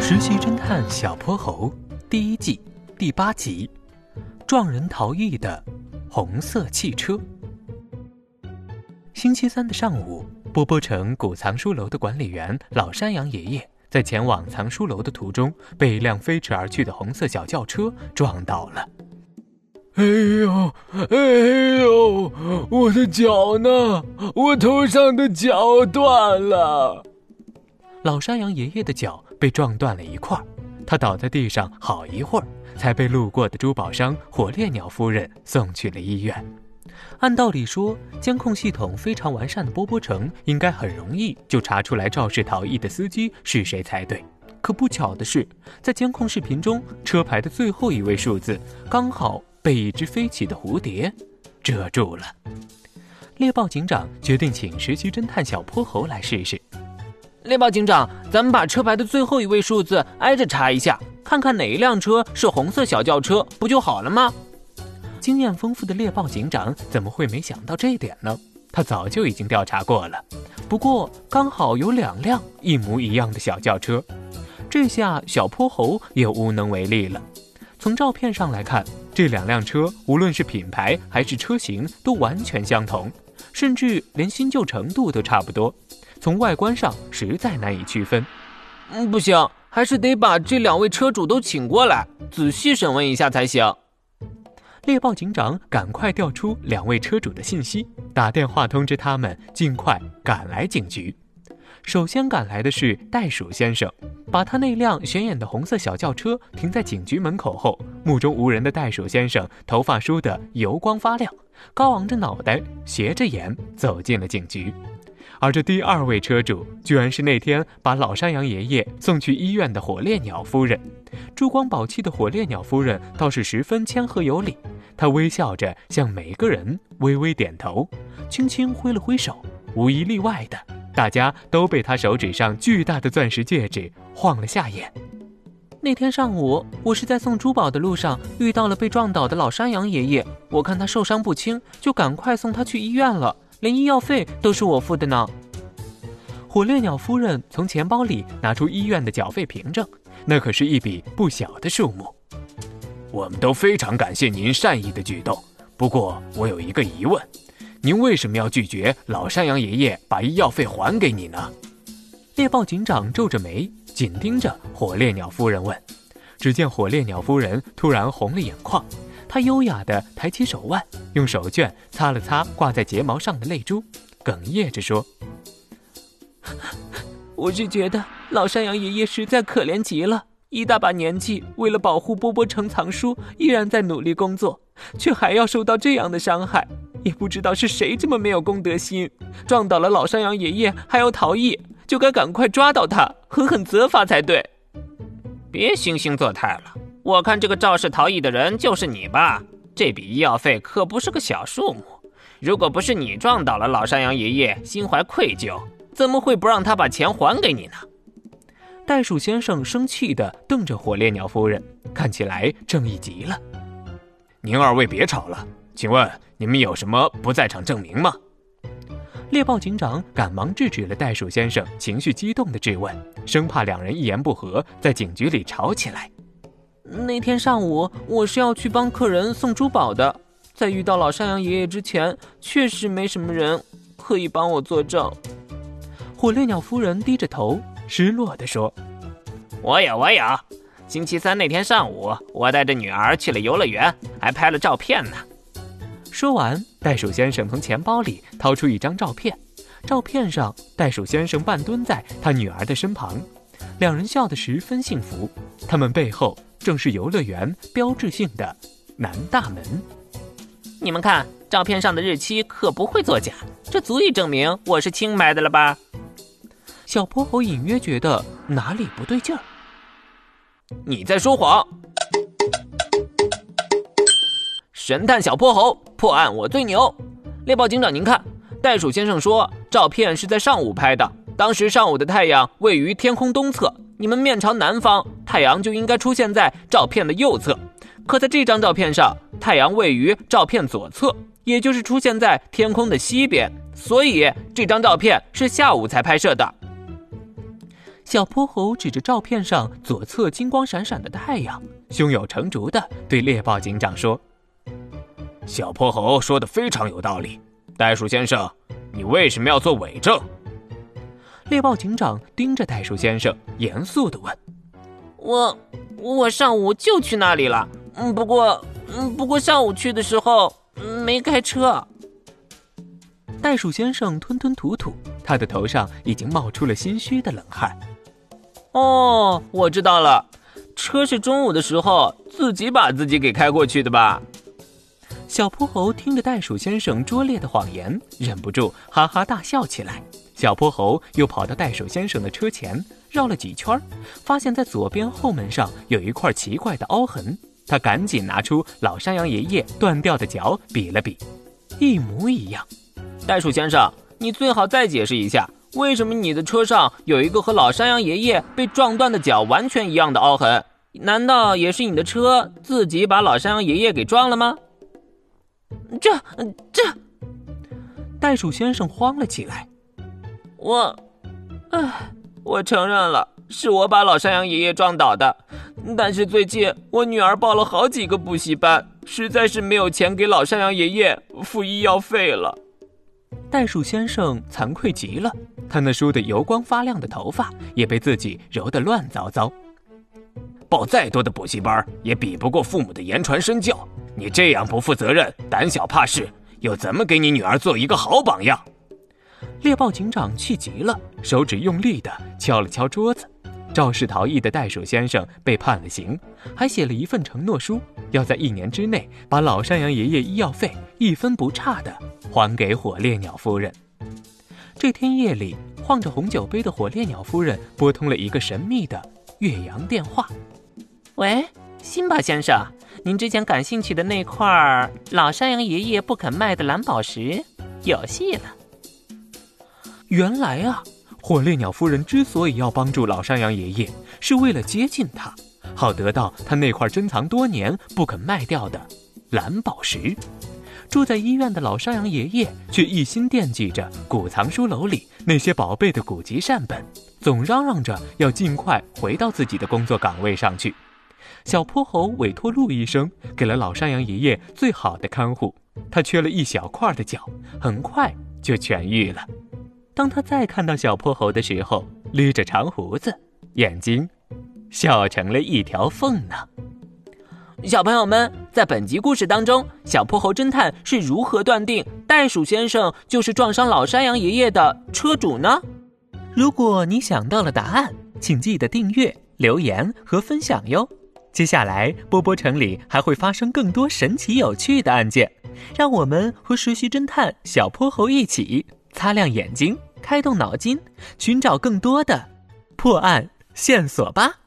实习侦探小泼猴第一季第八集：撞人逃逸的红色汽车。星期三的上午，波波城古藏书楼的管理员老山羊爷爷在前往藏书楼的途中，被一辆飞驰而去的红色小轿车撞倒了。哎呦，哎呦，我的脚呢？我头上的脚断了。老山羊爷爷的脚被撞断了一块，他倒在地上好一会儿，才被路过的珠宝商火烈鸟夫人送去了医院。按道理说，监控系统非常完善的波波城应该很容易就查出来肇事逃逸的司机是谁才对。可不巧的是，在监控视频中，车牌的最后一位数字刚好被一只飞起的蝴蝶遮住了。猎豹警长决定请实习侦探小泼猴来试试。猎豹警长，咱们把车牌的最后一位数字挨着查一下，看看哪一辆车是红色小轿车，不就好了吗？经验丰富的猎豹警长怎么会没想到这一点呢？他早就已经调查过了。不过刚好有两辆一模一样的小轿车，这下小泼猴也无能为力了。从照片上来看，这两辆车无论是品牌还是车型都完全相同，甚至连新旧程度都差不多。从外观上实在难以区分，嗯，不行，还是得把这两位车主都请过来，仔细审问一下才行。猎豹警长赶快调出两位车主的信息，打电话通知他们尽快赶来警局。首先赶来的是袋鼠先生，把他那辆显眼的红色小轿车停在警局门口后，目中无人的袋鼠先生头发梳得油光发亮，高昂着脑袋，斜着眼走进了警局。而这第二位车主，居然是那天把老山羊爷爷送去医院的火烈鸟夫人。珠光宝气的火烈鸟夫人倒是十分谦和有礼，她微笑着向每个人微微点头，轻轻挥了挥手。无一例外的，大家都被她手指上巨大的钻石戒指晃了下眼。那天上午，我是在送珠宝的路上遇到了被撞倒的老山羊爷爷，我看他受伤不轻，就赶快送他去医院了。连医药费都是我付的呢。火烈鸟夫人从钱包里拿出医院的缴费凭证，那可是一笔不小的数目。我们都非常感谢您善意的举动，不过我有一个疑问：您为什么要拒绝老山羊爷爷把医药费还给你呢？猎豹警长皱着眉，紧盯着火烈鸟夫人问。只见火烈鸟夫人突然红了眼眶。他优雅地抬起手腕，用手绢擦了擦挂在睫毛上的泪珠，哽咽着说：“ 我是觉得老山羊爷爷实在可怜极了，一大把年纪，为了保护波波城藏书，依然在努力工作，却还要受到这样的伤害。也不知道是谁这么没有公德心，撞倒了老山羊爷爷还要逃逸，就该赶快抓到他，狠狠责罚才对。别惺惺作态了。”我看这个肇事逃逸的人就是你吧？这笔医药费可不是个小数目。如果不是你撞倒了老山羊爷爷，心怀愧疚，怎么会不让他把钱还给你呢？袋鼠先生生气地瞪着火烈鸟夫人，看起来正义极了。您二位别吵了，请问你们有什么不在场证明吗？猎豹警长赶忙制止了袋鼠先生情绪激动的质问，生怕两人一言不合在警局里吵起来。那天上午，我是要去帮客人送珠宝的，在遇到老山羊爷爷之前，确实没什么人可以帮我作证。火烈鸟夫人低着头，失落地说：“我有，我有。星期三那天上午，我带着女儿去了游乐园，还拍了照片呢。”说完，袋鼠先生从钱包里掏出一张照片，照片上袋鼠先生半蹲在他女儿的身旁，两人笑得十分幸福。他们背后。正是游乐园标志性的南大门。你们看，照片上的日期可不会作假，这足以证明我是清白的了吧？小泼猴隐约觉得哪里不对劲儿。你在说谎！神探小泼猴破案我最牛！猎豹警长，您看，袋鼠先生说照片是在上午拍的，当时上午的太阳位于天空东侧。你们面朝南方，太阳就应该出现在照片的右侧。可在这张照片上，太阳位于照片左侧，也就是出现在天空的西边。所以这张照片是下午才拍摄的。小泼猴指着照片上左侧金光闪闪的太阳，胸有成竹地对猎豹警长说：“小泼猴说的非常有道理，袋鼠先生，你为什么要做伪证？”猎豹警长盯着袋鼠先生，严肃地问：“我，我上午就去那里了。嗯，不过，嗯，不过上午去的时候没开车。”袋鼠先生吞吞吐吐，他的头上已经冒出了心虚的冷汗。哦，我知道了，车是中午的时候自己把自己给开过去的吧？小泼猴听着袋鼠先生拙劣的谎言，忍不住哈哈大笑起来。小泼猴又跑到袋鼠先生的车前，绕了几圈，发现在左边后门上有一块奇怪的凹痕。他赶紧拿出老山羊爷爷断掉的脚比了比，一模一样。袋鼠先生，你最好再解释一下。为什么你的车上有一个和老山羊爷爷被撞断的脚完全一样的凹痕？难道也是你的车自己把老山羊爷爷给撞了吗？这这，袋鼠先生慌了起来。我，唉，我承认了，是我把老山羊爷爷撞倒的。但是最近我女儿报了好几个补习班，实在是没有钱给老山羊爷爷付医药费了。袋鼠先生惭愧极了，他那梳得油光发亮的头发也被自己揉得乱糟糟。报再多的补习班也比不过父母的言传身教。你这样不负责任、胆小怕事，又怎么给你女儿做一个好榜样？猎豹警长气极了，手指用力地敲了敲桌子。肇事逃逸的袋鼠先生被判了刑，还写了一份承诺书，要在一年之内把老山羊爷爷医药费一分不差的还给火烈鸟夫人。这天夜里，晃着红酒杯的火烈鸟夫人拨通了一个神秘的越洋电话：“喂，辛巴先生，您之前感兴趣的那块老山羊爷爷不肯卖的蓝宝石，有戏了。”原来啊。火烈鸟夫人之所以要帮助老山羊爷爷，是为了接近他，好得到他那块珍藏多年不肯卖掉的蓝宝石。住在医院的老山羊爷爷却一心惦记着古藏书楼里那些宝贝的古籍善本，总嚷嚷着要尽快回到自己的工作岗位上去。小泼猴委托陆医生给了老山羊爷爷最好的看护，他缺了一小块的脚，很快就痊愈了。当他再看到小泼猴的时候，捋着长胡子，眼睛笑成了一条缝呢。小朋友们，在本集故事当中，小泼猴侦探是如何断定袋鼠先生就是撞伤老山羊爷爷的车主呢？如果你想到了答案，请记得订阅、留言和分享哟。接下来，波波城里还会发生更多神奇有趣的案件，让我们和实习侦探小泼猴一起擦亮眼睛。开动脑筋，寻找更多的破案线索吧。